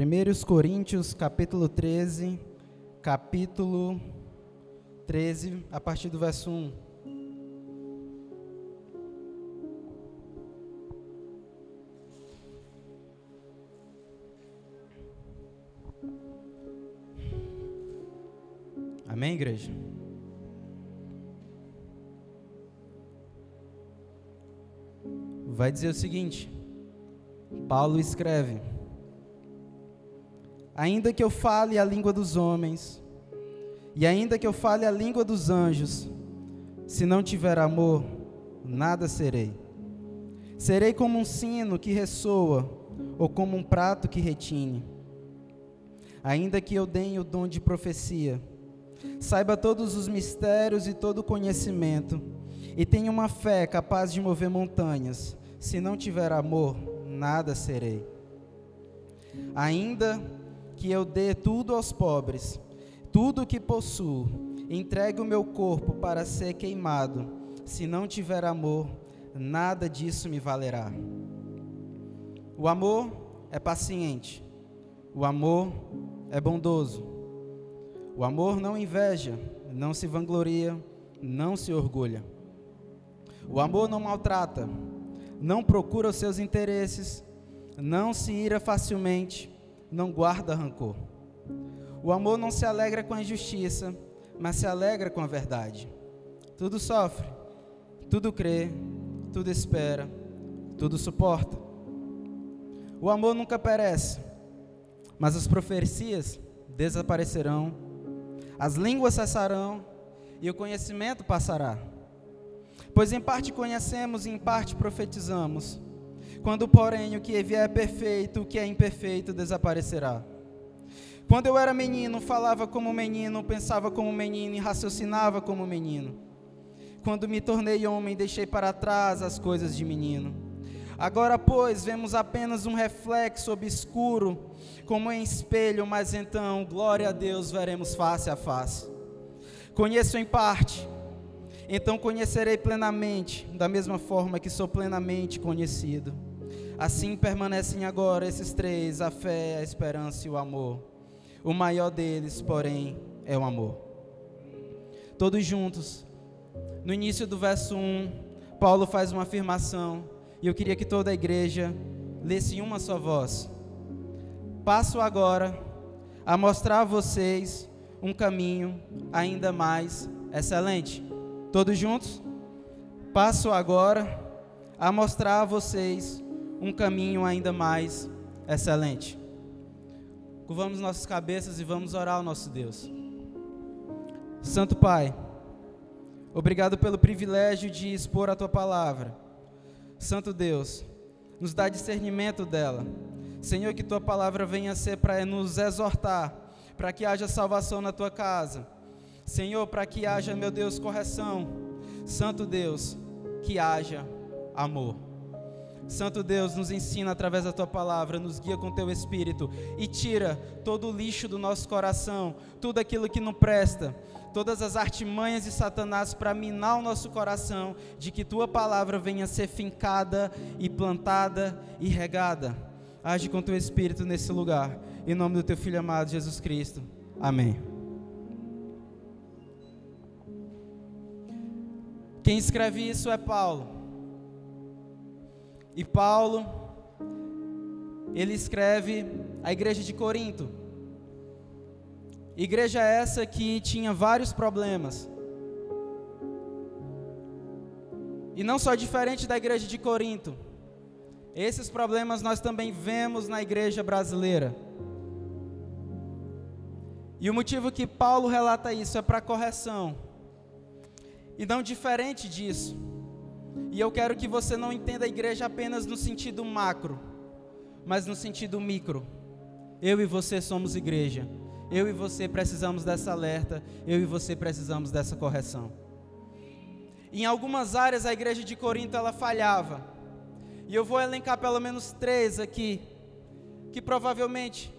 1 Coríntios, capítulo 13, capítulo 13, a partir do verso 1. Amém, igreja? Vai dizer o seguinte: Paulo escreve: Ainda que eu fale a língua dos homens, e ainda que eu fale a língua dos anjos, se não tiver amor, nada serei. Serei como um sino que ressoa, ou como um prato que retine. Ainda que eu dê o dom de profecia, saiba todos os mistérios e todo o conhecimento, e tenha uma fé capaz de mover montanhas, se não tiver amor, nada serei. Ainda que eu dê tudo aos pobres, tudo o que possuo, entregue o meu corpo para ser queimado, se não tiver amor, nada disso me valerá. O amor é paciente, o amor é bondoso, o amor não inveja, não se vangloria, não se orgulha. O amor não maltrata, não procura os seus interesses, não se ira facilmente, não guarda rancor. O amor não se alegra com a injustiça, mas se alegra com a verdade. Tudo sofre, tudo crê, tudo espera, tudo suporta. O amor nunca perece, mas as profecias desaparecerão, as línguas cessarão e o conhecimento passará. Pois em parte conhecemos e em parte profetizamos. Quando, porém, o que vier é perfeito, o que é imperfeito desaparecerá. Quando eu era menino, falava como menino, pensava como menino e raciocinava como menino. Quando me tornei homem, deixei para trás as coisas de menino. Agora, pois, vemos apenas um reflexo obscuro, como em espelho, mas então, glória a Deus, veremos face a face. Conheço em parte, então conhecerei plenamente, da mesma forma que sou plenamente conhecido. Assim permanecem agora esses três: a fé, a esperança e o amor. O maior deles, porém, é o amor. Todos juntos. No início do verso 1, Paulo faz uma afirmação, e eu queria que toda a igreja lesse em uma só voz. Passo agora a mostrar a vocês um caminho ainda mais excelente. Todos juntos? Passo agora a mostrar a vocês um caminho ainda mais excelente. Curvamos nossas cabeças e vamos orar ao nosso Deus. Santo Pai, obrigado pelo privilégio de expor a tua palavra. Santo Deus, nos dá discernimento dela. Senhor, que tua palavra venha ser para nos exortar, para que haja salvação na tua casa. Senhor, para que haja, meu Deus, correção. Santo Deus, que haja amor. Santo Deus, nos ensina através da tua palavra, nos guia com teu espírito e tira todo o lixo do nosso coração, tudo aquilo que não presta, todas as artimanhas de Satanás para minar o nosso coração, de que tua palavra venha ser fincada e plantada e regada. Age com teu espírito nesse lugar, em nome do teu filho amado Jesus Cristo. Amém. Quem escreve isso é Paulo. E Paulo, ele escreve a igreja de Corinto. Igreja essa que tinha vários problemas. E não só diferente da igreja de Corinto. Esses problemas nós também vemos na igreja brasileira. E o motivo que Paulo relata isso é para correção. E não diferente disso. E eu quero que você não entenda a igreja apenas no sentido macro, mas no sentido micro. Eu e você somos igreja. Eu e você precisamos dessa alerta. Eu e você precisamos dessa correção. Em algumas áreas a igreja de Corinto ela falhava. E eu vou elencar pelo menos três aqui que provavelmente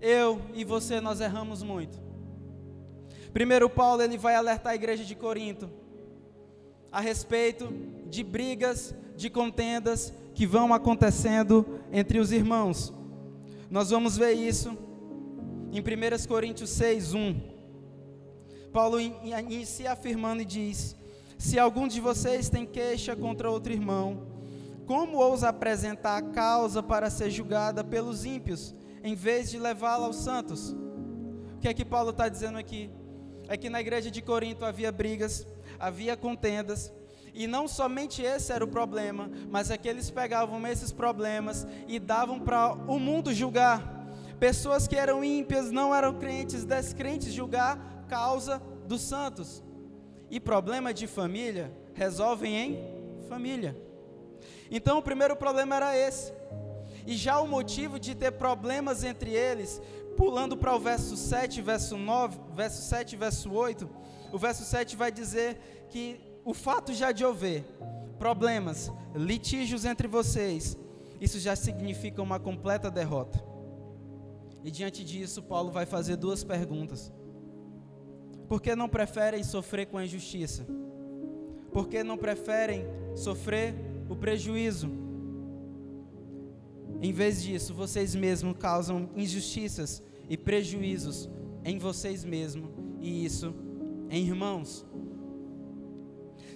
eu e você nós erramos muito. Primeiro Paulo ele vai alertar a igreja de Corinto a respeito de brigas, de contendas que vão acontecendo entre os irmãos. Nós vamos ver isso em 1 Coríntios 6, 1. Paulo inicia afirmando e diz: Se algum de vocês tem queixa contra outro irmão, como ousa apresentar a causa para ser julgada pelos ímpios, em vez de levá-la aos santos? O que é que Paulo está dizendo aqui? É que na igreja de Corinto havia brigas, havia contendas, e não somente esse era o problema, mas é que eles pegavam esses problemas e davam para o mundo julgar. Pessoas que eram ímpias, não eram crentes, descrentes, julgar causa dos santos. E problema de família resolvem em família. Então o primeiro problema era esse. E já o motivo de ter problemas entre eles, pulando para o verso 7, verso 9, verso 7, verso 8, o verso 7 vai dizer que o fato já de haver problemas, litígios entre vocês, isso já significa uma completa derrota. E diante disso, Paulo vai fazer duas perguntas. Por que não preferem sofrer com a injustiça? Por que não preferem sofrer o prejuízo? Em vez disso, vocês mesmos causam injustiças e prejuízos em vocês mesmos, e isso em irmãos.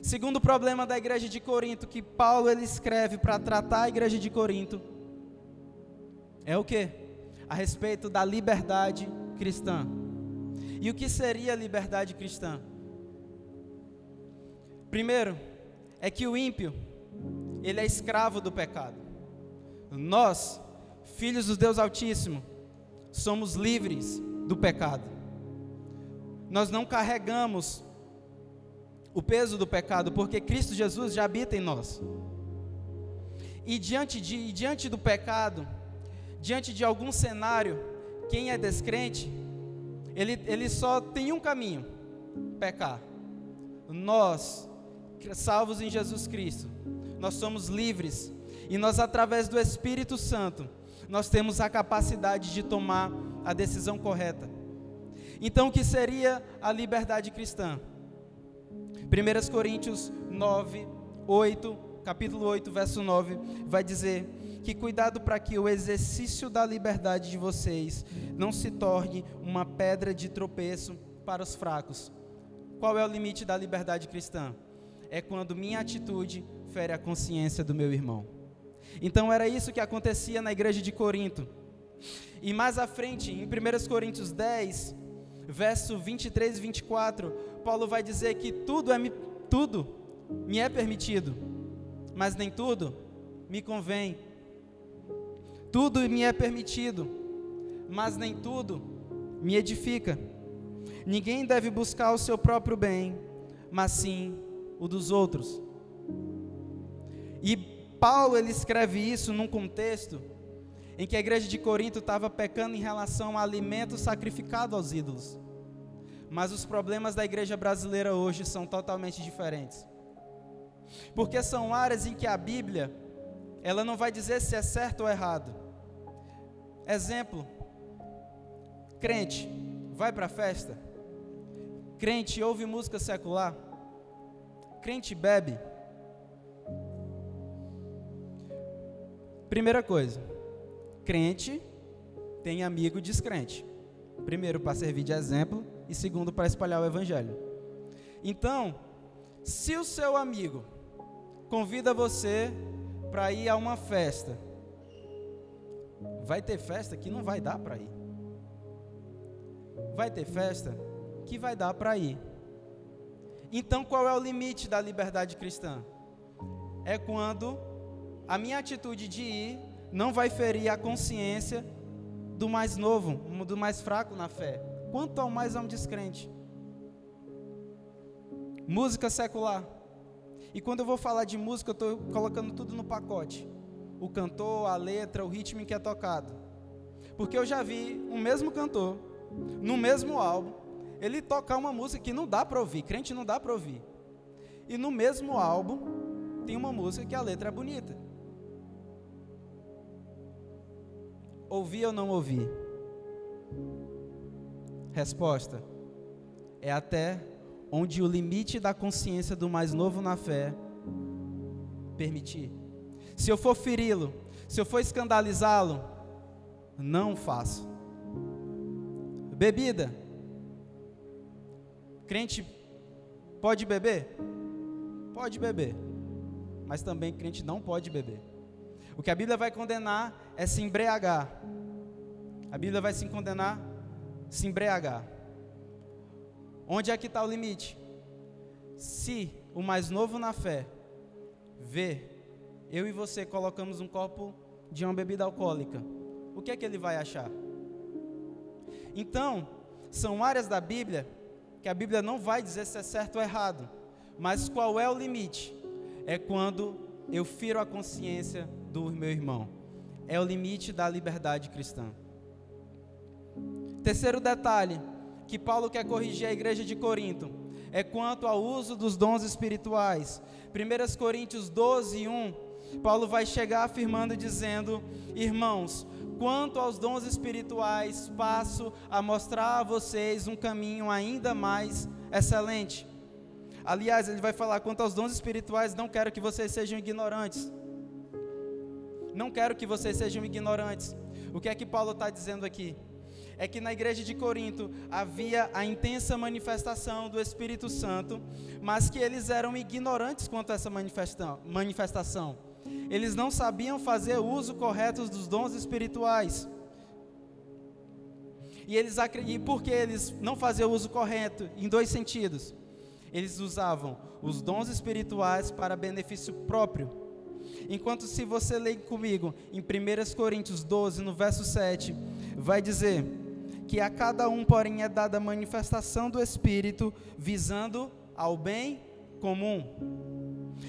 Segundo problema da igreja de Corinto, que Paulo ele escreve para tratar a igreja de Corinto, é o que? a respeito da liberdade cristã. E o que seria liberdade cristã? Primeiro, é que o ímpio, ele é escravo do pecado. Nós, filhos do Deus Altíssimo, somos livres do pecado. Nós não carregamos o peso do pecado, porque Cristo Jesus já habita em nós. E diante, de, e diante do pecado, diante de algum cenário, quem é descrente, ele, ele só tem um caminho: pecar. Nós, salvos em Jesus Cristo, nós somos livres e nós, através do Espírito Santo, nós temos a capacidade de tomar a decisão correta. Então, o que seria a liberdade cristã? 1 Coríntios 9, 8, capítulo 8, verso 9, vai dizer: que cuidado para que o exercício da liberdade de vocês não se torne uma pedra de tropeço para os fracos. Qual é o limite da liberdade cristã? É quando minha atitude fere a consciência do meu irmão. Então era isso que acontecia na igreja de Corinto. E mais à frente, em 1 Coríntios 10, verso 23 e 24, Paulo vai dizer que tudo é tudo me é permitido, mas nem tudo me convém. Tudo me é permitido, mas nem tudo me edifica. Ninguém deve buscar o seu próprio bem, mas sim o dos outros. E Paulo ele escreve isso num contexto em que a igreja de Corinto estava pecando em relação a alimento sacrificado aos ídolos. Mas os problemas da igreja brasileira hoje são totalmente diferentes. Porque são áreas em que a Bíblia, ela não vai dizer se é certo ou errado. Exemplo: crente vai para a festa, crente ouve música secular, crente bebe. Primeira coisa, crente tem amigo descrente. Primeiro, para servir de exemplo, e segundo, para espalhar o evangelho. Então, se o seu amigo convida você para ir a uma festa, Vai ter festa que não vai dar para ir. Vai ter festa que vai dar para ir. Então, qual é o limite da liberdade cristã? É quando a minha atitude de ir não vai ferir a consciência do mais novo, do mais fraco na fé. Quanto ao mais a um descrente. Música secular. E quando eu vou falar de música, eu estou colocando tudo no pacote o cantor, a letra, o ritmo em que é tocado. Porque eu já vi um mesmo cantor, no mesmo álbum, ele tocar uma música que não dá para ouvir, crente não dá para ouvir. E no mesmo álbum tem uma música que a letra é bonita. Ouvi ou não ouvi? Resposta: é até onde o limite da consciência do mais novo na fé permitir se eu for feri-lo, se eu for escandalizá-lo, não faço. Bebida. Crente pode beber? Pode beber. Mas também crente não pode beber. O que a Bíblia vai condenar é se embriagar. A Bíblia vai se condenar se embriagar. Onde é que está o limite? Se o mais novo na fé vê eu e você colocamos um copo de uma bebida alcoólica, o que é que ele vai achar? Então, são áreas da Bíblia que a Bíblia não vai dizer se é certo ou errado, mas qual é o limite? É quando eu firo a consciência do meu irmão. É o limite da liberdade cristã. Terceiro detalhe que Paulo quer corrigir a igreja de Corinto é quanto ao uso dos dons espirituais. 1 Coríntios 12, 1, Paulo vai chegar afirmando dizendo: Irmãos, quanto aos dons espirituais, passo a mostrar a vocês um caminho ainda mais excelente. Aliás, ele vai falar quanto aos dons espirituais, não quero que vocês sejam ignorantes. Não quero que vocês sejam ignorantes. O que é que Paulo está dizendo aqui? É que na igreja de Corinto havia a intensa manifestação do Espírito Santo, mas que eles eram ignorantes quanto a essa manifestação eles não sabiam fazer uso correto dos dons espirituais. E eles e por que eles não faziam uso correto? Em dois sentidos. Eles usavam os dons espirituais para benefício próprio. Enquanto se você ler comigo em 1 Coríntios 12, no verso 7, vai dizer que a cada um, porém, é dada a manifestação do Espírito, visando ao bem comum.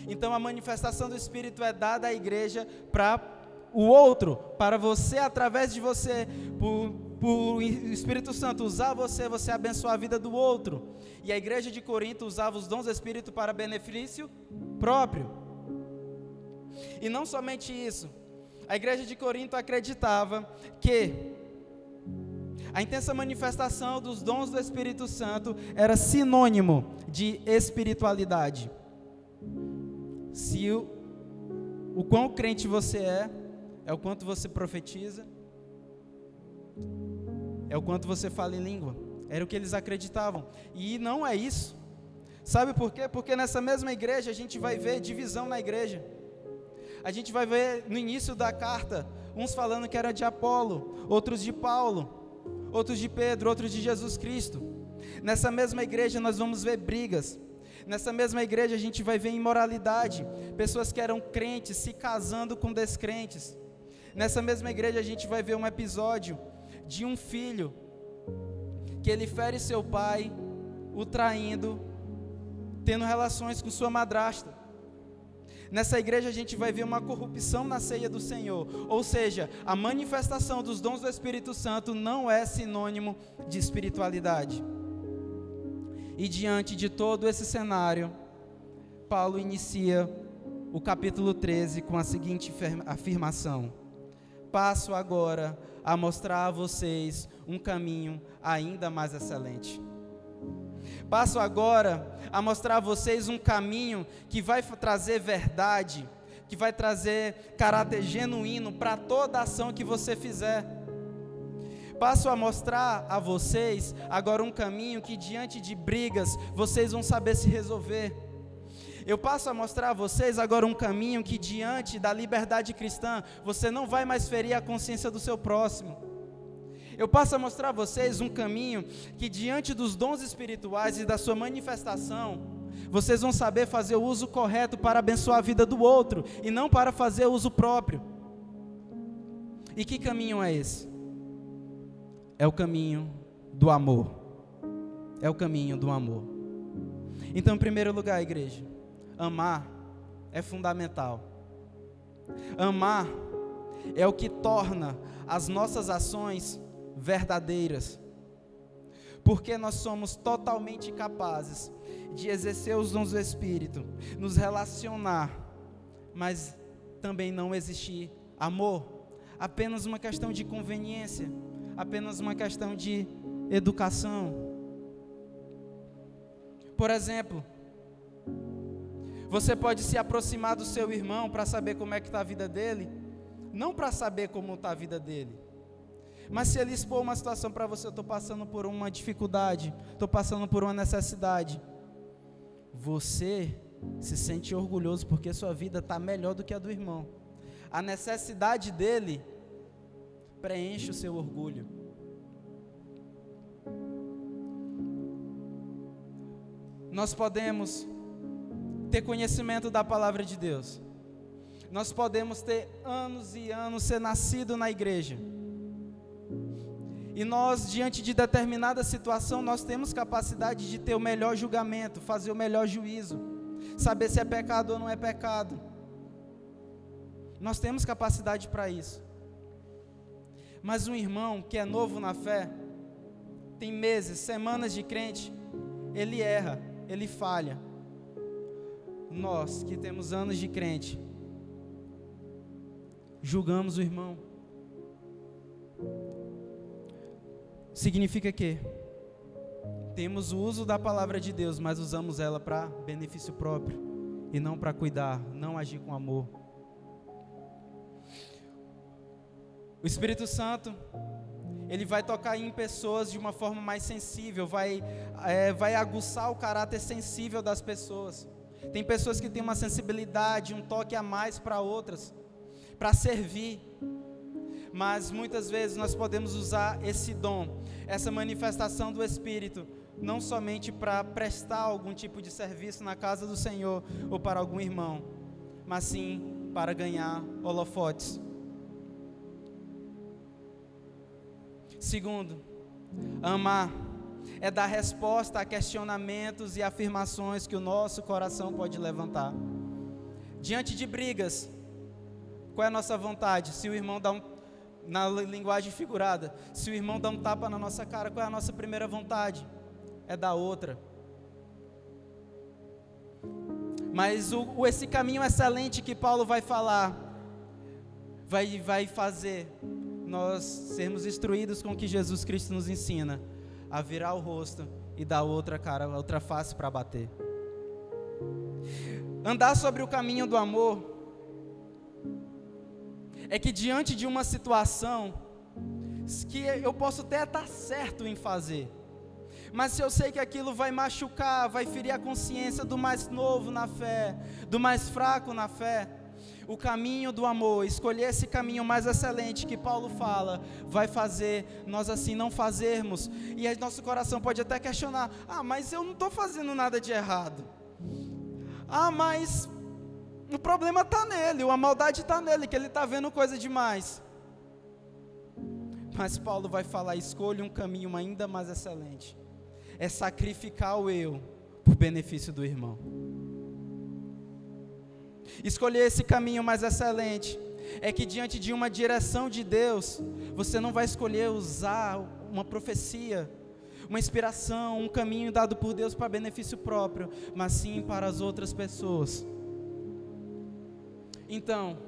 Então a manifestação do Espírito é dada à igreja para o outro, para você, através de você, por, por o Espírito Santo usar você, você abençoar a vida do outro. E a igreja de Corinto usava os dons do Espírito para benefício próprio. E não somente isso, a igreja de Corinto acreditava que a intensa manifestação dos dons do Espírito Santo era sinônimo de espiritualidade se o, o quão crente você é, é o quanto você profetiza, é o quanto você fala em língua. Era o que eles acreditavam. E não é isso. Sabe por quê? Porque nessa mesma igreja a gente vai ver divisão na igreja. A gente vai ver no início da carta, uns falando que era de Apolo, outros de Paulo, outros de Pedro, outros de Jesus Cristo. Nessa mesma igreja nós vamos ver brigas, Nessa mesma igreja a gente vai ver imoralidade, pessoas que eram crentes se casando com descrentes. Nessa mesma igreja a gente vai ver um episódio de um filho que ele fere seu pai, o traindo, tendo relações com sua madrasta. Nessa igreja a gente vai ver uma corrupção na ceia do Senhor, ou seja, a manifestação dos dons do Espírito Santo não é sinônimo de espiritualidade. E diante de todo esse cenário, Paulo inicia o capítulo 13 com a seguinte afirmação: Passo agora a mostrar a vocês um caminho ainda mais excelente. Passo agora a mostrar a vocês um caminho que vai trazer verdade, que vai trazer caráter genuíno para toda ação que você fizer passo a mostrar a vocês agora um caminho que diante de brigas vocês vão saber se resolver. Eu passo a mostrar a vocês agora um caminho que diante da liberdade cristã você não vai mais ferir a consciência do seu próximo. Eu passo a mostrar a vocês um caminho que diante dos dons espirituais e da sua manifestação, vocês vão saber fazer o uso correto para abençoar a vida do outro e não para fazer uso próprio. E que caminho é esse? é o caminho do amor. É o caminho do amor. Então, em primeiro lugar, igreja, amar é fundamental. Amar é o que torna as nossas ações verdadeiras. Porque nós somos totalmente capazes de exercer os dons do Espírito, nos relacionar, mas também não existir amor, apenas uma questão de conveniência apenas uma questão de educação. Por exemplo, você pode se aproximar do seu irmão para saber como é que está a vida dele, não para saber como está a vida dele, Mas se ele expor uma situação para você, eu estou passando por uma dificuldade, estou passando por uma necessidade, você se sente orgulhoso porque sua vida está melhor do que a do irmão. A necessidade dele preenche o seu orgulho. Nós podemos ter conhecimento da palavra de Deus. Nós podemos ter anos e anos ser nascido na igreja. E nós, diante de determinada situação, nós temos capacidade de ter o melhor julgamento, fazer o melhor juízo, saber se é pecado ou não é pecado. Nós temos capacidade para isso. Mas um irmão que é novo na fé, tem meses, semanas de crente, ele erra, ele falha nós que temos anos de crente, julgamos o irmão. Significa que temos o uso da palavra de Deus, mas usamos ela para benefício próprio e não para cuidar, não agir com amor. O Espírito Santo, ele vai tocar em pessoas de uma forma mais sensível, vai, é, vai aguçar o caráter sensível das pessoas. Tem pessoas que têm uma sensibilidade, um toque a mais para outras, para servir. Mas muitas vezes nós podemos usar esse dom, essa manifestação do Espírito, não somente para prestar algum tipo de serviço na casa do Senhor ou para algum irmão, mas sim para ganhar holofotes. Segundo, amar é dar resposta a questionamentos e afirmações que o nosso coração pode levantar. Diante de brigas, qual é a nossa vontade? Se o irmão dá um, na linguagem figurada, se o irmão dá um tapa na nossa cara, qual é a nossa primeira vontade? É dar outra. Mas o, o, esse caminho excelente que Paulo vai falar, vai, vai fazer nós sermos instruídos com o que Jesus Cristo nos ensina a virar o rosto e dar outra cara, outra face para bater. Andar sobre o caminho do amor é que diante de uma situação que eu posso até estar certo em fazer, mas se eu sei que aquilo vai machucar, vai ferir a consciência do mais novo na fé, do mais fraco na fé, o caminho do amor, escolher esse caminho mais excelente que Paulo fala, vai fazer nós assim não fazermos. E aí nosso coração pode até questionar: ah, mas eu não estou fazendo nada de errado. Ah, mas o problema está nele, a maldade está nele, que ele está vendo coisa demais. Mas Paulo vai falar: escolha um caminho ainda mais excelente. É sacrificar o eu por benefício do irmão escolher esse caminho mais excelente, é que diante de uma direção de Deus, você não vai escolher usar uma profecia, uma inspiração, um caminho dado por Deus para benefício próprio, mas sim para as outras pessoas. Então,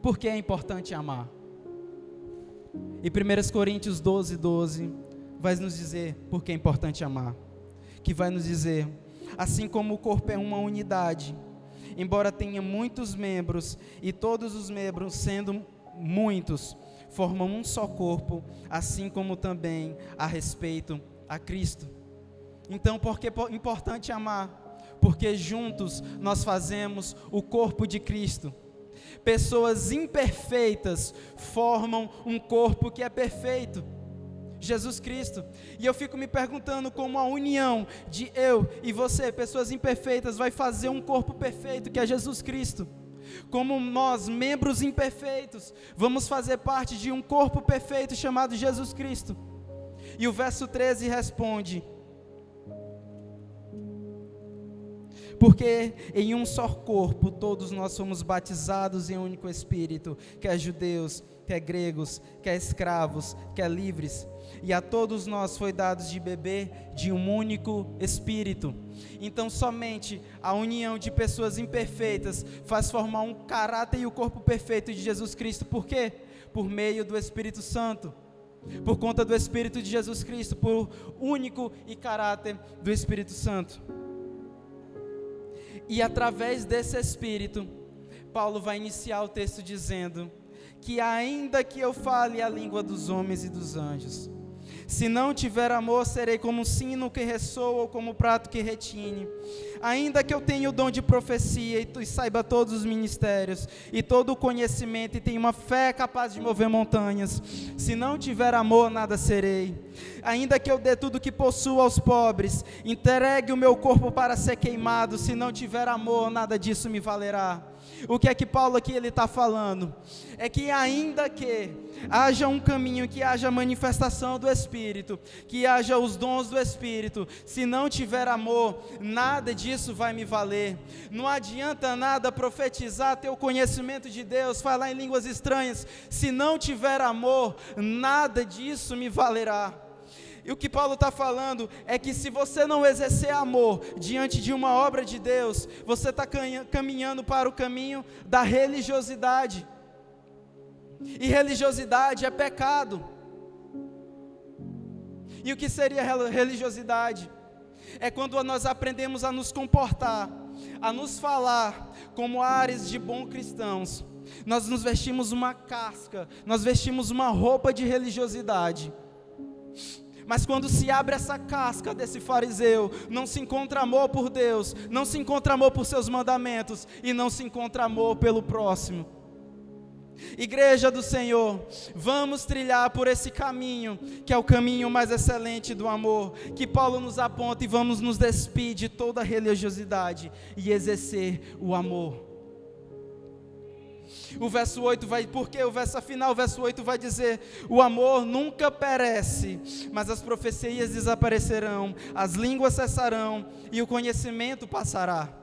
por que é importante amar? E 1 Coríntios 12, 12 vai nos dizer por que é importante amar. Que vai nos dizer, assim como o corpo é uma unidade, embora tenha muitos membros, e todos os membros, sendo muitos, formam um só corpo, assim como também a respeito a Cristo. Então, por que é importante amar? Porque juntos nós fazemos o corpo de Cristo. Pessoas imperfeitas formam um corpo que é perfeito. Jesus Cristo. E eu fico me perguntando como a união de eu e você, pessoas imperfeitas, vai fazer um corpo perfeito que é Jesus Cristo. Como nós, membros imperfeitos, vamos fazer parte de um corpo perfeito chamado Jesus Cristo. E o verso 13 responde: Porque em um só corpo todos nós somos batizados em um único Espírito, quer judeus, quer gregos, quer escravos, quer livres e a todos nós foi dado de beber de um único Espírito. Então, somente a união de pessoas imperfeitas faz formar um caráter e o corpo perfeito de Jesus Cristo. Por quê? Por meio do Espírito Santo. Por conta do Espírito de Jesus Cristo, por único e caráter do Espírito Santo. E através desse Espírito, Paulo vai iniciar o texto dizendo que ainda que eu fale a língua dos homens e dos anjos, se não tiver amor, serei como um sino que ressoa ou como um prato que retine. Ainda que eu tenha o dom de profecia e saiba todos os ministérios e todo o conhecimento e tenha uma fé capaz de mover montanhas, se não tiver amor, nada serei. Ainda que eu dê tudo que possuo aos pobres, entregue o meu corpo para ser queimado, se não tiver amor, nada disso me valerá. O que é que Paulo aqui ele está falando? É que ainda que haja um caminho, que haja manifestação do Espírito, que haja os dons do Espírito, se não tiver amor, nada disso vai me valer. Não adianta nada profetizar, ter o conhecimento de Deus, falar em línguas estranhas, se não tiver amor, nada disso me valerá. E o que Paulo está falando é que se você não exercer amor diante de uma obra de Deus, você está caminhando para o caminho da religiosidade. E religiosidade é pecado. E o que seria religiosidade? É quando nós aprendemos a nos comportar, a nos falar como ares de bons cristãos. Nós nos vestimos uma casca, nós vestimos uma roupa de religiosidade mas quando se abre essa casca desse fariseu, não se encontra amor por Deus, não se encontra amor por seus mandamentos e não se encontra amor pelo próximo. Igreja do Senhor, vamos trilhar por esse caminho, que é o caminho mais excelente do amor, que Paulo nos aponta e vamos nos despedir de toda religiosidade e exercer o amor. O verso 8 vai, porque o verso final, o verso 8 vai dizer: O amor nunca perece, mas as profecias desaparecerão, as línguas cessarão e o conhecimento passará.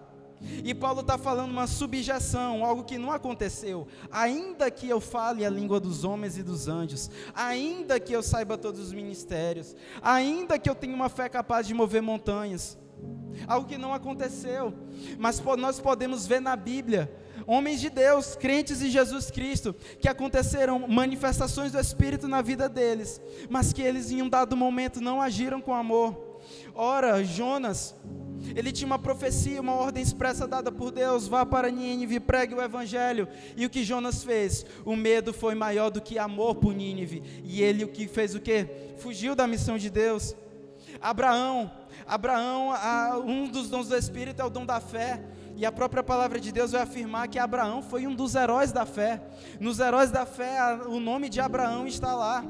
E Paulo está falando uma subjeção, algo que não aconteceu. Ainda que eu fale a língua dos homens e dos anjos, ainda que eu saiba todos os ministérios, ainda que eu tenha uma fé capaz de mover montanhas, algo que não aconteceu, mas nós podemos ver na Bíblia homens de Deus, crentes em Jesus Cristo, que aconteceram manifestações do Espírito na vida deles, mas que eles em um dado momento não agiram com amor. Ora, Jonas, ele tinha uma profecia, uma ordem expressa dada por Deus: vá para Nínive, pregue o evangelho. E o que Jonas fez? O medo foi maior do que amor por Nínive. E ele o que fez o quê? Fugiu da missão de Deus. Abraão, Abraão, um dos dons do Espírito é o dom da fé. E a própria palavra de Deus vai afirmar que Abraão foi um dos heróis da fé. Nos heróis da fé, o nome de Abraão está lá.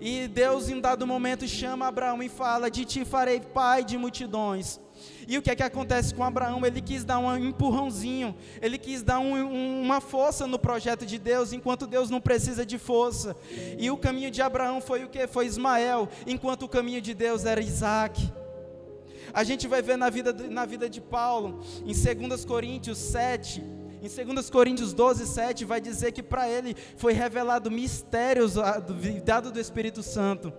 E Deus, em dado momento, chama Abraão e fala: De ti farei pai de multidões. E o que é que acontece com Abraão? Ele quis dar um empurrãozinho, ele quis dar um, um, uma força no projeto de Deus, enquanto Deus não precisa de força. E o caminho de Abraão foi o que? Foi Ismael, enquanto o caminho de Deus era Isaac. A gente vai ver na vida, na vida de Paulo, em 2 Coríntios 7, em 2 Coríntios 12, 7, vai dizer que para ele foi revelado mistérios dado do Espírito Santo.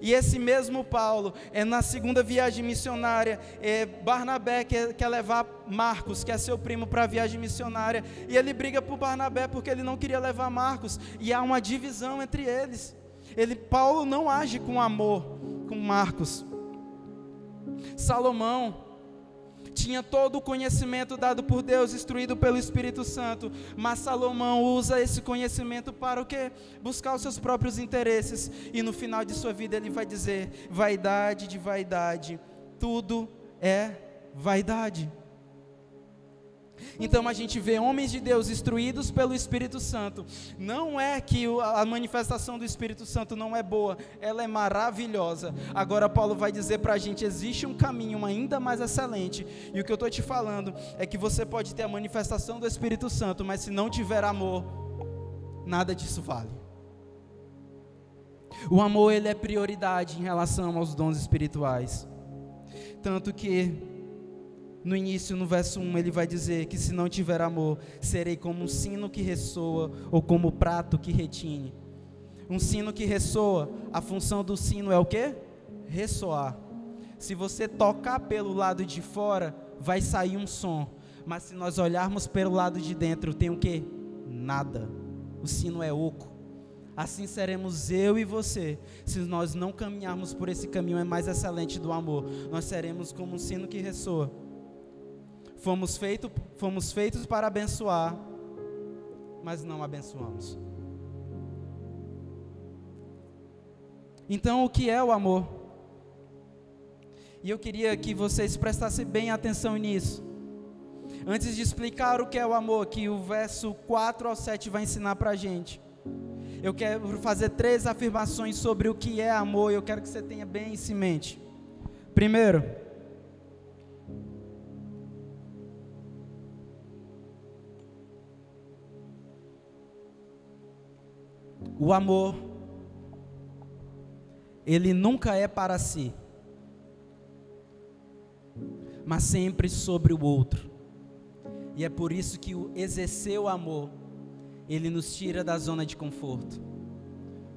E esse mesmo Paulo, é na segunda viagem missionária, é, Barnabé quer, quer levar Marcos, que é seu primo, para a viagem missionária. E ele briga por Barnabé porque ele não queria levar Marcos. E há uma divisão entre eles. Ele, Paulo não age com amor com Marcos. Salomão tinha todo o conhecimento dado por Deus, instruído pelo Espírito Santo, mas Salomão usa esse conhecimento para o quê? Buscar os seus próprios interesses, e no final de sua vida ele vai dizer: vaidade de vaidade, tudo é vaidade. Então a gente vê homens de Deus instruídos pelo Espírito Santo. Não é que a manifestação do Espírito Santo não é boa, ela é maravilhosa. Agora Paulo vai dizer para a gente: existe um caminho ainda mais excelente. E o que eu estou te falando é que você pode ter a manifestação do Espírito Santo, mas se não tiver amor, nada disso vale. O amor ele é prioridade em relação aos dons espirituais. Tanto que no início, no verso 1, ele vai dizer que se não tiver amor, serei como um sino que ressoa ou como prato que retine. Um sino que ressoa, a função do sino é o que? Ressoar. Se você tocar pelo lado de fora, vai sair um som. Mas se nós olharmos pelo lado de dentro, tem o que? Nada. O sino é oco. Assim seremos eu e você, se nós não caminharmos por esse caminho é mais excelente do amor. Nós seremos como um sino que ressoa Fomos, feito, fomos feitos para abençoar, mas não abençoamos. Então, o que é o amor? E eu queria que vocês prestassem bem atenção nisso. Antes de explicar o que é o amor, que o verso 4 ao 7 vai ensinar para a gente. Eu quero fazer três afirmações sobre o que é amor e eu quero que você tenha bem isso em mente. Primeiro, o amor, ele nunca é para si, mas sempre sobre o outro. E é por isso que o exercer o amor, ele nos tira da zona de conforto.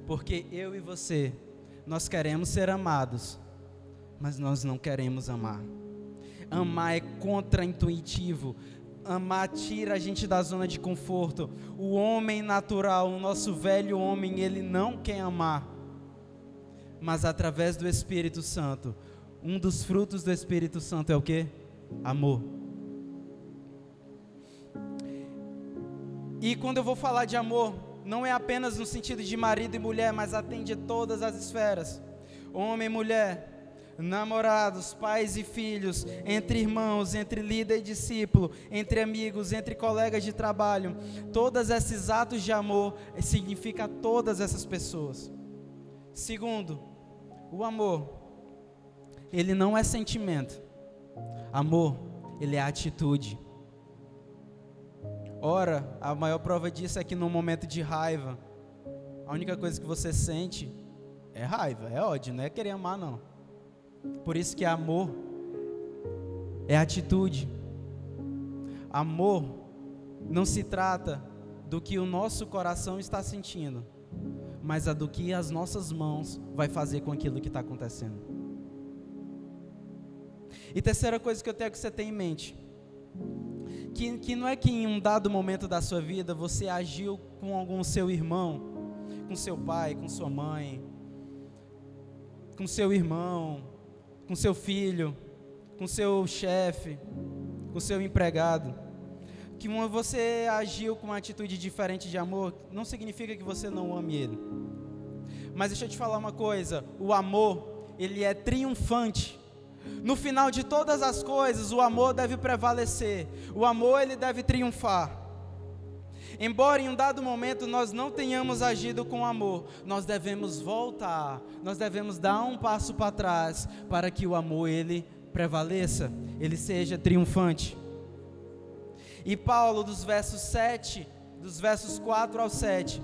Porque eu e você, nós queremos ser amados, mas nós não queremos amar. Amar é contraintuitivo. Amar tira a gente da zona de conforto. O homem natural, o nosso velho homem, ele não quer amar. Mas através do Espírito Santo, um dos frutos do Espírito Santo é o que? Amor. E quando eu vou falar de amor, não é apenas no sentido de marido e mulher, mas atende todas as esferas. Homem e mulher, namorados, pais e filhos, entre irmãos, entre líder e discípulo, entre amigos, entre colegas de trabalho. Todos esses atos de amor significa todas essas pessoas. Segundo, o amor, ele não é sentimento. Amor, ele é atitude. Ora, a maior prova disso é que no momento de raiva, a única coisa que você sente é raiva, é ódio, não é querer amar não. Por isso que amor é atitude. Amor não se trata do que o nosso coração está sentindo, mas a do que as nossas mãos vai fazer com aquilo que está acontecendo. E terceira coisa que eu tenho que você ter em mente, que, que não é que em um dado momento da sua vida você agiu com algum seu irmão, com seu pai, com sua mãe, com seu irmão, com seu filho, com seu chefe, com seu empregado, que você agiu com uma atitude diferente de amor, não significa que você não ame ele. Mas deixa eu te falar uma coisa, o amor, ele é triunfante. No final de todas as coisas, o amor deve prevalecer. O amor ele deve triunfar. Embora em um dado momento nós não tenhamos agido com amor, nós devemos voltar, nós devemos dar um passo para trás para que o amor ele prevaleça, ele seja triunfante. E Paulo, dos versos 7, dos versos 4 ao 7,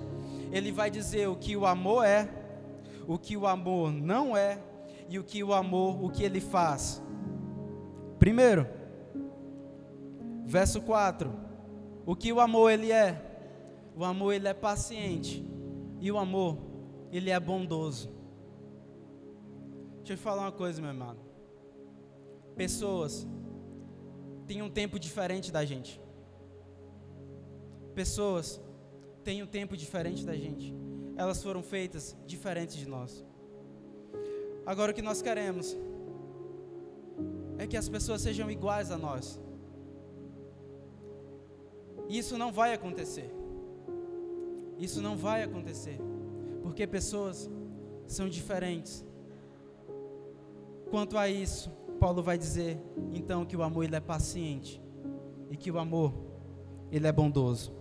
ele vai dizer o que o amor é, o que o amor não é e o que o amor, o que ele faz. Primeiro, verso 4 o que o amor ele é? O amor ele é paciente. E o amor, ele é bondoso. Deixa eu falar uma coisa, meu irmão. Pessoas têm um tempo diferente da gente. Pessoas têm um tempo diferente da gente. Elas foram feitas diferentes de nós. Agora o que nós queremos é que as pessoas sejam iguais a nós. Isso não vai acontecer. Isso não vai acontecer. Porque pessoas são diferentes. Quanto a isso, Paulo vai dizer então que o amor ele é paciente e que o amor ele é bondoso.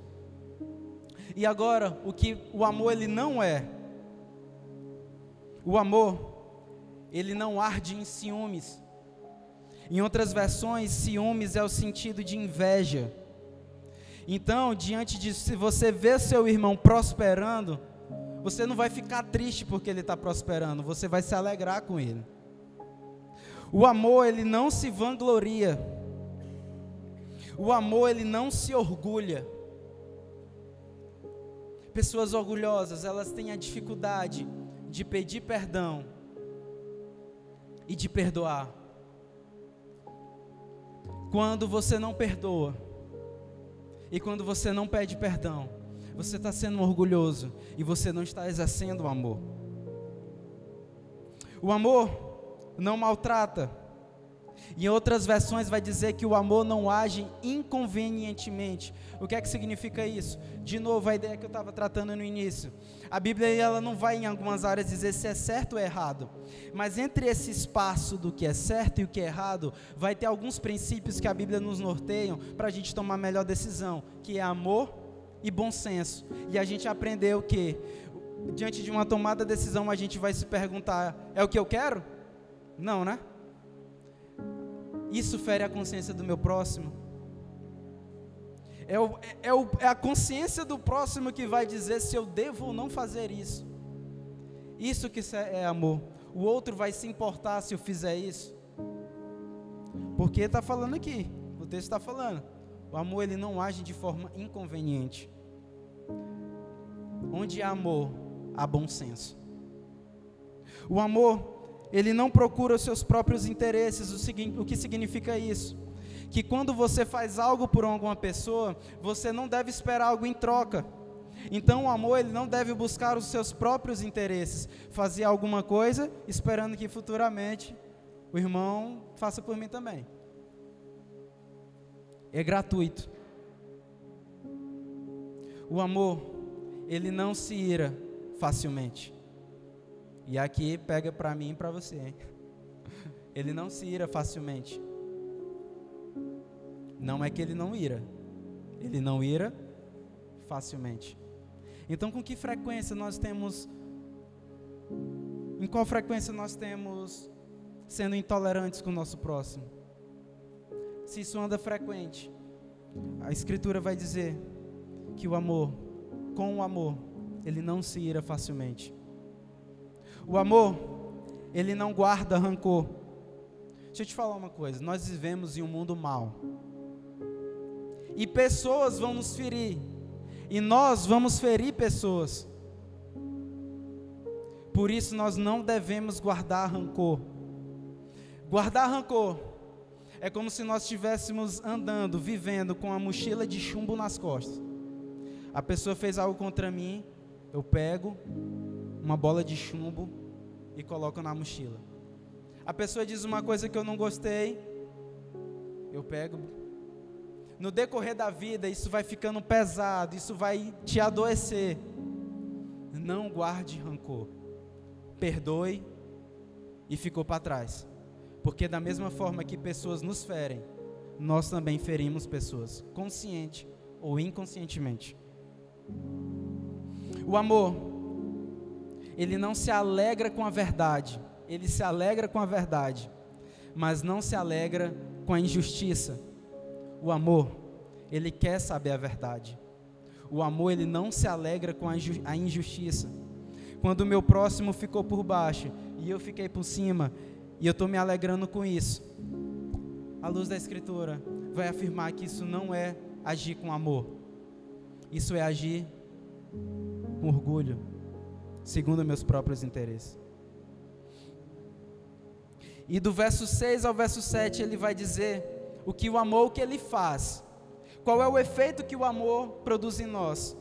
E agora, o que o amor ele não é? O amor ele não arde em ciúmes. Em outras versões, ciúmes é o sentido de inveja. Então, diante de se você vê seu irmão prosperando, você não vai ficar triste porque ele está prosperando, você vai se alegrar com ele. O amor, ele não se vangloria. O amor, ele não se orgulha. Pessoas orgulhosas, elas têm a dificuldade de pedir perdão e de perdoar. Quando você não perdoa, e quando você não pede perdão, você está sendo orgulhoso e você não está exercendo o amor. O amor não maltrata. Em outras versões vai dizer que o amor não age inconvenientemente. O que é que significa isso? De novo, a ideia que eu estava tratando no início. A Bíblia ela não vai em algumas áreas dizer se é certo ou errado, mas entre esse espaço do que é certo e o que é errado, vai ter alguns princípios que a Bíblia nos norteiam para a gente tomar a melhor decisão, que é amor e bom senso. E a gente aprendeu que diante de uma tomada de decisão a gente vai se perguntar: é o que eu quero? Não, né? Isso fere a consciência do meu próximo. É, o, é, o, é, a consciência do próximo que vai dizer se eu devo ou não fazer isso. Isso que é amor. O outro vai se importar se eu fizer isso. Porque está falando aqui. O texto está falando. O amor ele não age de forma inconveniente. Onde há amor, há bom senso. O amor ele não procura os seus próprios interesses. O, que significa isso? Que quando você faz algo por alguma pessoa, você não deve esperar algo em troca. Então o amor ele não deve buscar os seus próprios interesses, fazer alguma coisa esperando que futuramente o irmão faça por mim também. É gratuito. O amor, ele não se ira facilmente. E aqui pega para mim e para você. Hein? Ele não se ira facilmente. Não é que ele não ira. Ele não ira facilmente. Então, com que frequência nós temos. Em qual frequência nós temos sendo intolerantes com o nosso próximo? Se isso anda frequente, a Escritura vai dizer que o amor, com o amor, ele não se ira facilmente. O amor, ele não guarda rancor. Deixa eu te falar uma coisa: nós vivemos em um mundo mau. E pessoas vão nos ferir. E nós vamos ferir pessoas. Por isso nós não devemos guardar rancor. Guardar rancor é como se nós estivéssemos andando, vivendo com a mochila de chumbo nas costas. A pessoa fez algo contra mim, eu pego, uma bola de chumbo e coloco na mochila. A pessoa diz uma coisa que eu não gostei, eu pego. No decorrer da vida, isso vai ficando pesado, isso vai te adoecer. Não guarde rancor. Perdoe e ficou para trás. Porque da mesma forma que pessoas nos ferem, nós também ferimos pessoas, consciente ou inconscientemente. O amor ele não se alegra com a verdade, ele se alegra com a verdade, mas não se alegra com a injustiça. O amor, ele quer saber a verdade. O amor, ele não se alegra com a injustiça. Quando o meu próximo ficou por baixo e eu fiquei por cima, e eu estou me alegrando com isso, a luz da Escritura vai afirmar que isso não é agir com amor, isso é agir com orgulho segundo meus próprios interesses. E do verso 6 ao verso 7 ele vai dizer o que o amor que ele faz. Qual é o efeito que o amor produz em nós?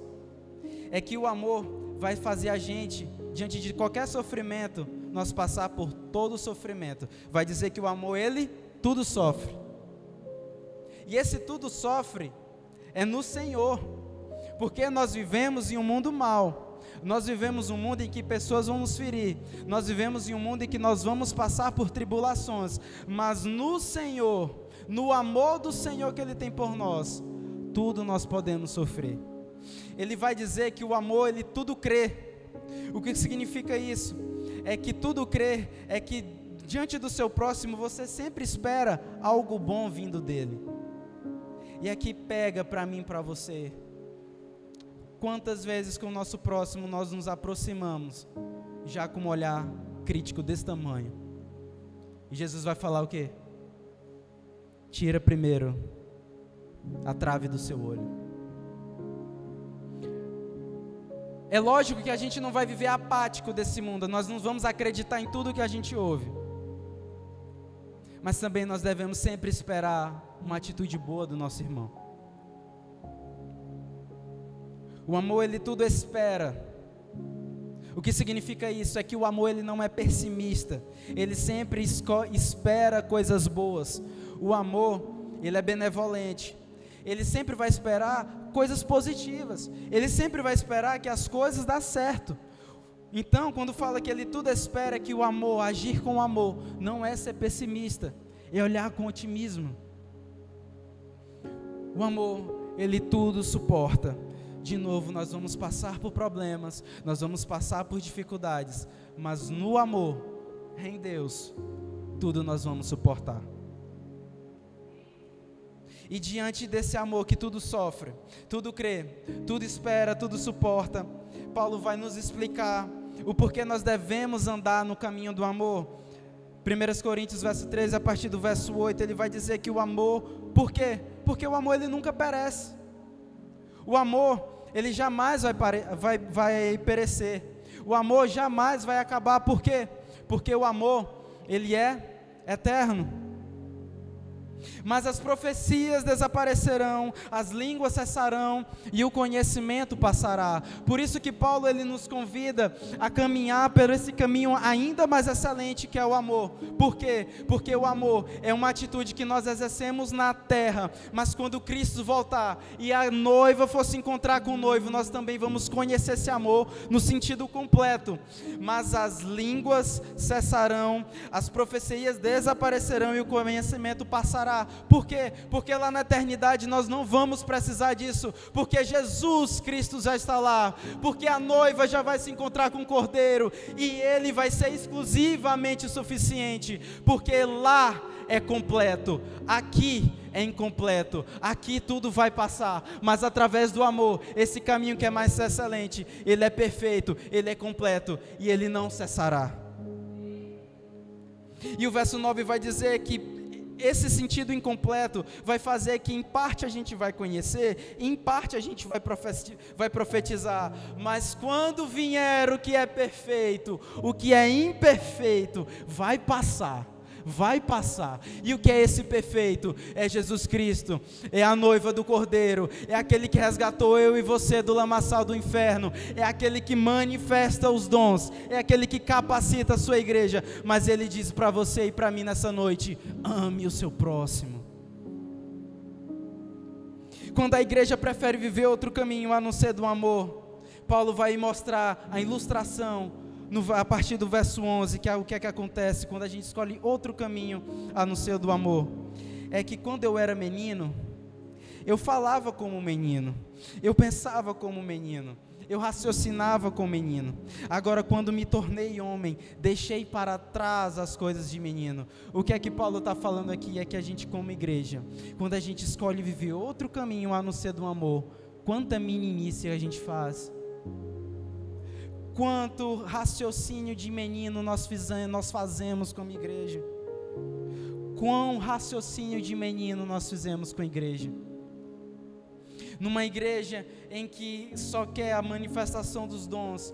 É que o amor vai fazer a gente, diante de qualquer sofrimento, nós passar por todo o sofrimento. Vai dizer que o amor, ele tudo sofre. E esse tudo sofre é no Senhor, porque nós vivemos em um mundo mau. Nós vivemos um mundo em que pessoas vão nos ferir. Nós vivemos em um mundo em que nós vamos passar por tribulações. Mas no Senhor, no amor do Senhor que Ele tem por nós, tudo nós podemos sofrer. Ele vai dizer que o amor, ele tudo crê. O que significa isso? É que tudo crê, é que diante do seu próximo você sempre espera algo bom vindo dele. E aqui pega para mim, para você. Quantas vezes com o nosso próximo nós nos aproximamos, já com um olhar crítico desse tamanho. E Jesus vai falar o quê? Tira primeiro a trave do seu olho. É lógico que a gente não vai viver apático desse mundo, nós não vamos acreditar em tudo que a gente ouve. Mas também nós devemos sempre esperar uma atitude boa do nosso irmão. O amor, ele tudo espera. O que significa isso? É que o amor ele não é pessimista. Ele sempre espera coisas boas. O amor, ele é benevolente. Ele sempre vai esperar coisas positivas. Ele sempre vai esperar que as coisas dão certo. Então, quando fala que ele tudo espera que o amor, agir com amor, não é ser pessimista, é olhar com otimismo. O amor, ele tudo suporta de novo nós vamos passar por problemas, nós vamos passar por dificuldades, mas no amor, em Deus, tudo nós vamos suportar. E diante desse amor que tudo sofre, tudo crê, tudo espera, tudo suporta, Paulo vai nos explicar o porquê nós devemos andar no caminho do amor. 1 Coríntios verso 13, a partir do verso 8, ele vai dizer que o amor, por quê? Porque o amor ele nunca perece. O amor, ele jamais vai, vai, vai perecer. O amor jamais vai acabar, por quê? Porque o amor, ele é eterno. Mas as profecias desaparecerão, as línguas cessarão e o conhecimento passará. Por isso que Paulo ele nos convida a caminhar por esse caminho ainda mais excelente que é o amor. Por quê? Porque o amor é uma atitude que nós exercemos na terra, mas quando Cristo voltar e a noiva for se encontrar com o noivo, nós também vamos conhecer esse amor no sentido completo. Mas as línguas cessarão, as profecias desaparecerão e o conhecimento passará por quê? Porque lá na eternidade nós não vamos precisar disso, porque Jesus Cristo já está lá, porque a noiva já vai se encontrar com o Cordeiro. E ele vai ser exclusivamente suficiente, porque lá é completo, aqui é incompleto, aqui tudo vai passar, mas através do amor, esse caminho que é mais excelente, ele é perfeito, ele é completo e ele não cessará. E o verso 9 vai dizer que esse sentido incompleto vai fazer que, em parte, a gente vai conhecer, em parte, a gente vai profetizar, mas quando vier o que é perfeito, o que é imperfeito, vai passar vai passar. E o que é esse perfeito? É Jesus Cristo, é a noiva do Cordeiro, é aquele que resgatou eu e você do lamaçal do inferno, é aquele que manifesta os dons, é aquele que capacita a sua igreja. Mas ele diz para você e para mim nessa noite: ame o seu próximo. Quando a igreja prefere viver outro caminho a não ser do amor, Paulo vai mostrar a ilustração no, a partir do verso 11, que é o que é que acontece quando a gente escolhe outro caminho a não ser do amor. É que quando eu era menino, eu falava como menino, eu pensava como menino, eu raciocinava como menino. Agora, quando me tornei homem, deixei para trás as coisas de menino. O que é que Paulo está falando aqui é que a gente, como igreja, quando a gente escolhe viver outro caminho a não ser do amor, quanta meninice a gente faz quanto raciocínio de menino nós, fizemos, nós fazemos como igreja. Quão raciocínio de menino nós fizemos com a igreja. Numa igreja em que só quer a manifestação dos dons,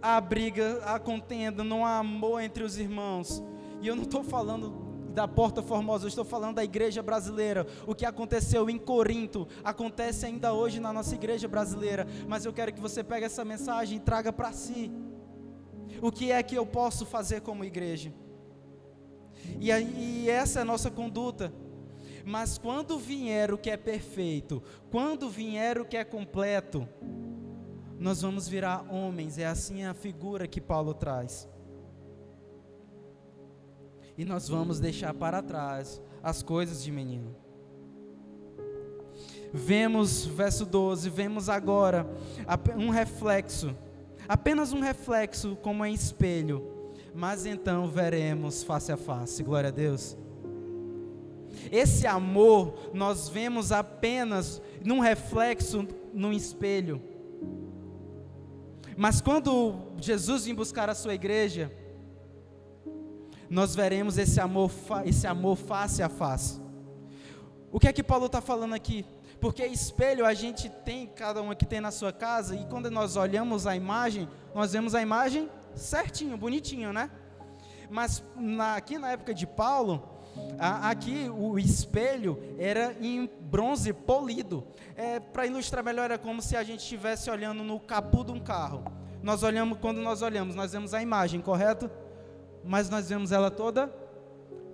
a briga, a contenda, não há amor entre os irmãos. E eu não estou falando da Porta Formosa, eu estou falando da igreja brasileira. O que aconteceu em Corinto acontece ainda hoje na nossa igreja brasileira. Mas eu quero que você pegue essa mensagem e traga para si. O que é que eu posso fazer como igreja? E, e essa é a nossa conduta. Mas quando vier o que é perfeito, quando vier o que é completo, nós vamos virar homens. É assim a figura que Paulo traz e nós vamos deixar para trás as coisas de menino. Vemos, verso 12, vemos agora um reflexo, apenas um reflexo como em espelho, mas então veremos face a face. Glória a Deus. Esse amor nós vemos apenas num reflexo num espelho. Mas quando Jesus vem buscar a sua igreja, nós veremos esse amor, esse amor face a face. O que é que Paulo está falando aqui? Porque espelho a gente tem, cada um aqui tem na sua casa, e quando nós olhamos a imagem, nós vemos a imagem certinho, bonitinho, né? Mas na, aqui na época de Paulo, a, aqui o espelho era em bronze polido. É, Para ilustrar melhor, é como se a gente estivesse olhando no capô de um carro. Nós olhamos, quando nós olhamos, nós vemos a imagem, correto? Mas nós vemos ela toda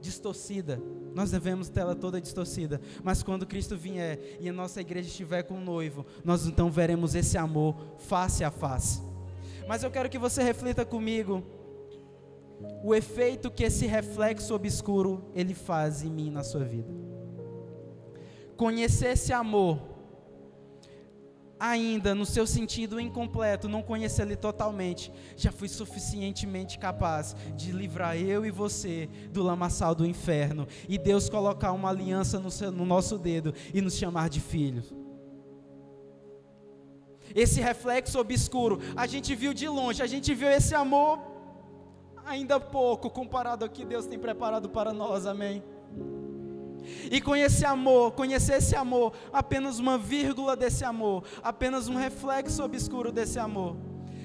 distorcida. Nós devemos ter ela toda distorcida. Mas quando Cristo vier e a nossa igreja estiver com o noivo, nós então veremos esse amor face a face. Mas eu quero que você reflita comigo o efeito que esse reflexo obscuro ele faz em mim na sua vida. Conhecer esse amor ainda no seu sentido incompleto, não conhecer ele totalmente, já fui suficientemente capaz de livrar eu e você do lamaçal do inferno e Deus colocar uma aliança no, seu, no nosso dedo e nos chamar de filhos. Esse reflexo obscuro, a gente viu de longe, a gente viu esse amor ainda pouco comparado ao que Deus tem preparado para nós, amém? E conhecer amor, conhecer esse amor, apenas uma vírgula desse amor, apenas um reflexo obscuro desse amor,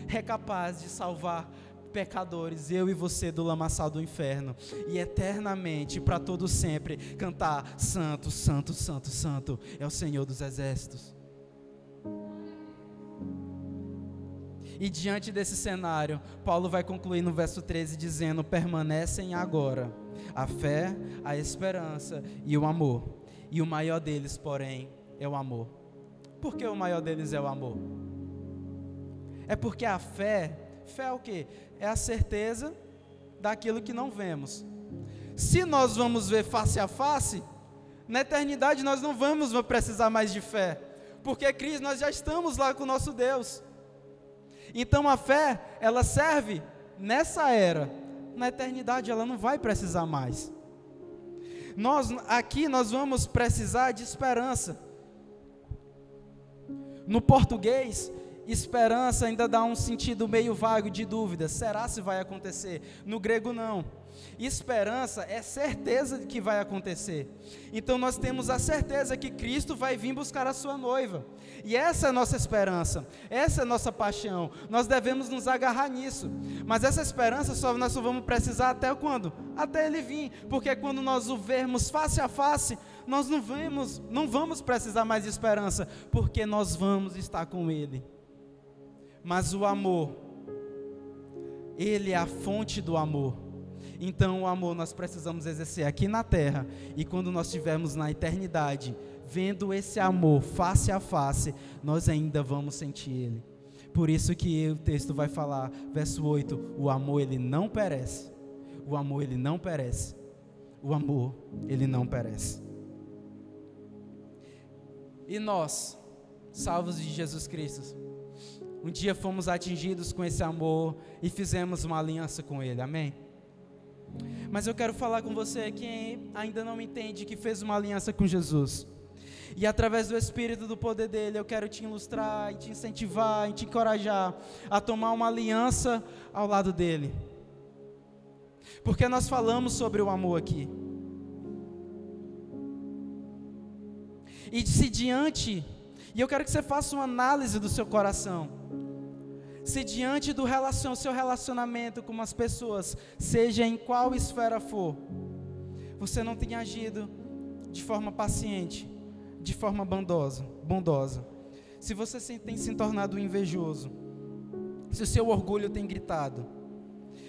é capaz de salvar pecadores, eu e você do lamaçal do inferno, e eternamente, para todo sempre, cantar: Santo, Santo, Santo, Santo, é o Senhor dos Exércitos. E diante desse cenário, Paulo vai concluir no verso 13 dizendo: permanecem agora a fé, a esperança e o amor. E o maior deles, porém, é o amor. Por que o maior deles é o amor? É porque a fé, fé é o quê? É a certeza daquilo que não vemos. Se nós vamos ver face a face, na eternidade nós não vamos precisar mais de fé, porque Cristo nós já estamos lá com o nosso Deus. Então a fé, ela serve nessa era na eternidade ela não vai precisar mais. Nós aqui nós vamos precisar de esperança. No português, esperança ainda dá um sentido meio vago de dúvida. Será se vai acontecer? No grego não. Esperança é certeza de que vai acontecer. Então nós temos a certeza que Cristo vai vir buscar a sua noiva. E essa é a nossa esperança, essa é a nossa paixão. Nós devemos nos agarrar nisso. Mas essa esperança só nós só vamos precisar até quando? Até ele vir, porque quando nós o vermos face a face, nós não vemos, não vamos precisar mais de esperança, porque nós vamos estar com ele. Mas o amor, ele é a fonte do amor. Então, o amor nós precisamos exercer aqui na terra e quando nós estivermos na eternidade, vendo esse amor face a face, nós ainda vamos sentir ele. Por isso que o texto vai falar, verso 8, o amor ele não perece. O amor ele não perece. O amor ele não perece. E nós, salvos de Jesus Cristo, um dia fomos atingidos com esse amor e fizemos uma aliança com ele. Amém. Mas eu quero falar com você quem ainda não entende que fez uma aliança com Jesus. E através do Espírito do poder dele, eu quero te ilustrar, e te incentivar, e te encorajar a tomar uma aliança ao lado dele. Porque nós falamos sobre o amor aqui. E se diante, e eu quero que você faça uma análise do seu coração se diante do relacion, seu relacionamento com as pessoas, seja em qual esfera for, você não tem agido de forma paciente, de forma bondosa, bondosa, se você tem se tornado invejoso, se o seu orgulho tem gritado,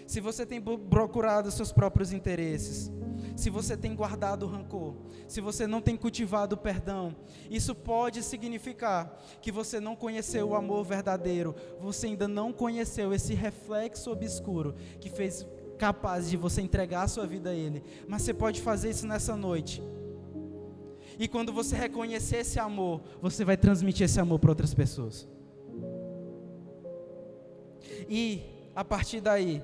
se você tem procurado seus próprios interesses, se você tem guardado rancor, se você não tem cultivado perdão, isso pode significar que você não conheceu o amor verdadeiro, você ainda não conheceu esse reflexo obscuro que fez capaz de você entregar a sua vida a Ele. Mas você pode fazer isso nessa noite. E quando você reconhecer esse amor, você vai transmitir esse amor para outras pessoas. E a partir daí,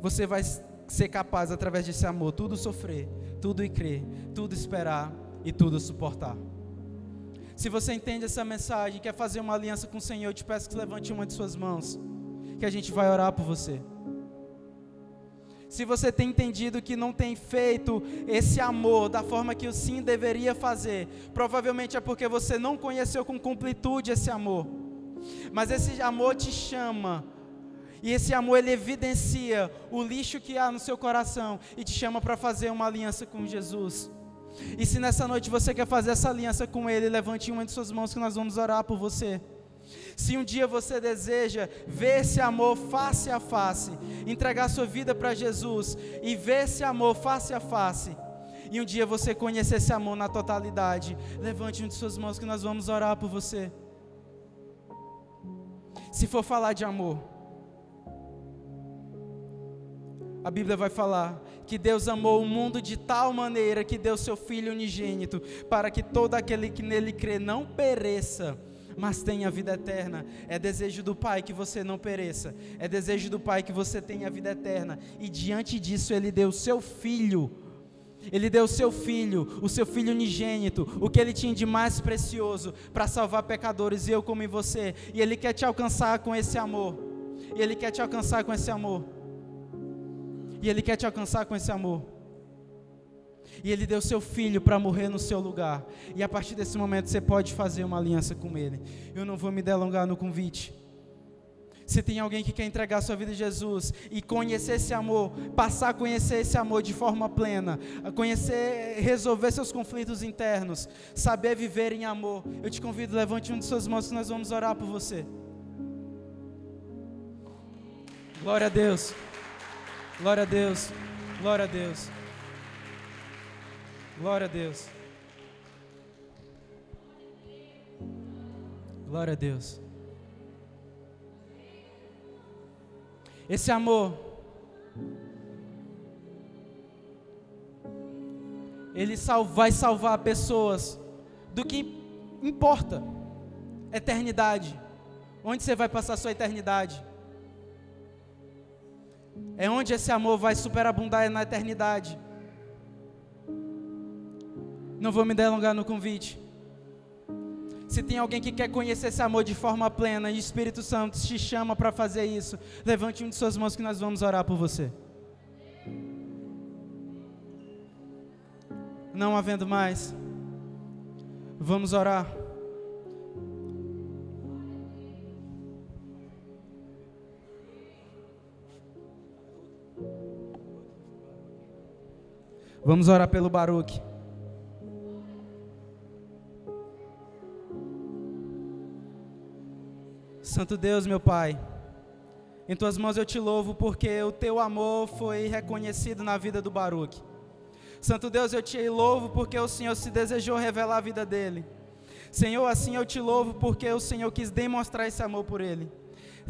você vai ser capaz, através desse amor, tudo sofrer, tudo e crer, tudo esperar e tudo suportar. Se você entende essa mensagem, quer fazer uma aliança com o Senhor, eu te peço que levante uma de suas mãos, que a gente vai orar por você. Se você tem entendido que não tem feito esse amor da forma que o sim deveria fazer, provavelmente é porque você não conheceu com completude esse amor. Mas esse amor te chama e esse amor ele evidencia o lixo que há no seu coração e te chama para fazer uma aliança com Jesus. E se nessa noite você quer fazer essa aliança com Ele, levante uma de suas mãos que nós vamos orar por você. Se um dia você deseja ver esse amor face a face, entregar sua vida para Jesus e ver esse amor face a face, e um dia você conhecer esse amor na totalidade, levante uma de suas mãos que nós vamos orar por você. Se for falar de amor, a Bíblia vai falar que Deus amou o mundo de tal maneira que deu seu Filho unigênito, para que todo aquele que nele crê não pereça, mas tenha vida eterna. É desejo do Pai que você não pereça, é desejo do Pai que você tenha vida eterna, e diante disso Ele deu seu Filho. Ele deu o seu filho, o seu filho unigênito, o que ele tinha de mais precioso para salvar pecadores, eu como em você. E ele quer te alcançar com esse amor. E ele quer te alcançar com esse amor. E Ele quer te alcançar com esse amor. E Ele deu seu filho para morrer no seu lugar. E a partir desse momento você pode fazer uma aliança com Ele. Eu não vou me delongar no convite. Se tem alguém que quer entregar sua vida a Jesus e conhecer esse amor, passar a conhecer esse amor de forma plena, conhecer, resolver seus conflitos internos, saber viver em amor, eu te convido, levante um de suas mãos que nós vamos orar por você. Glória a Deus. Glória a Deus. Glória a Deus. Glória a Deus. Glória a Deus. Esse amor, ele vai salvar pessoas do que importa eternidade. Onde você vai passar sua eternidade? É onde esse amor vai superabundar na eternidade. Não vou me delongar no convite. Se tem alguém que quer conhecer esse amor de forma plena e o Espírito Santo te chama para fazer isso, levante uma de suas mãos que nós vamos orar por você. Não havendo mais, vamos orar. Vamos orar pelo Baruque. Santo Deus, meu Pai, em tuas mãos eu te louvo porque o teu amor foi reconhecido na vida do Baruque. Santo Deus, eu te louvo porque o Senhor se desejou revelar a vida dele. Senhor, assim eu te louvo porque o Senhor quis demonstrar esse amor por ele.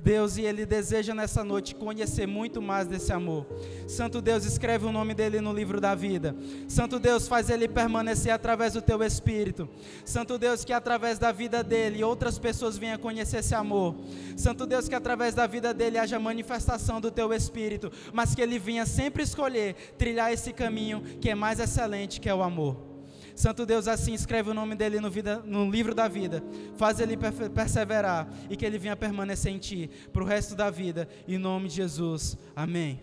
Deus, e Ele deseja nessa noite conhecer muito mais desse amor. Santo Deus, escreve o nome dele no livro da vida. Santo Deus, faz ele permanecer através do teu Espírito. Santo Deus, que através da vida dele outras pessoas venham conhecer esse amor. Santo Deus, que através da vida dele haja manifestação do teu Espírito, mas que ele venha sempre escolher trilhar esse caminho que é mais excelente, que é o amor. Santo Deus, assim escreve o nome dele no, vida, no livro da vida. Faz ele perseverar e que ele venha permanecer em ti para o resto da vida. Em nome de Jesus. Amém.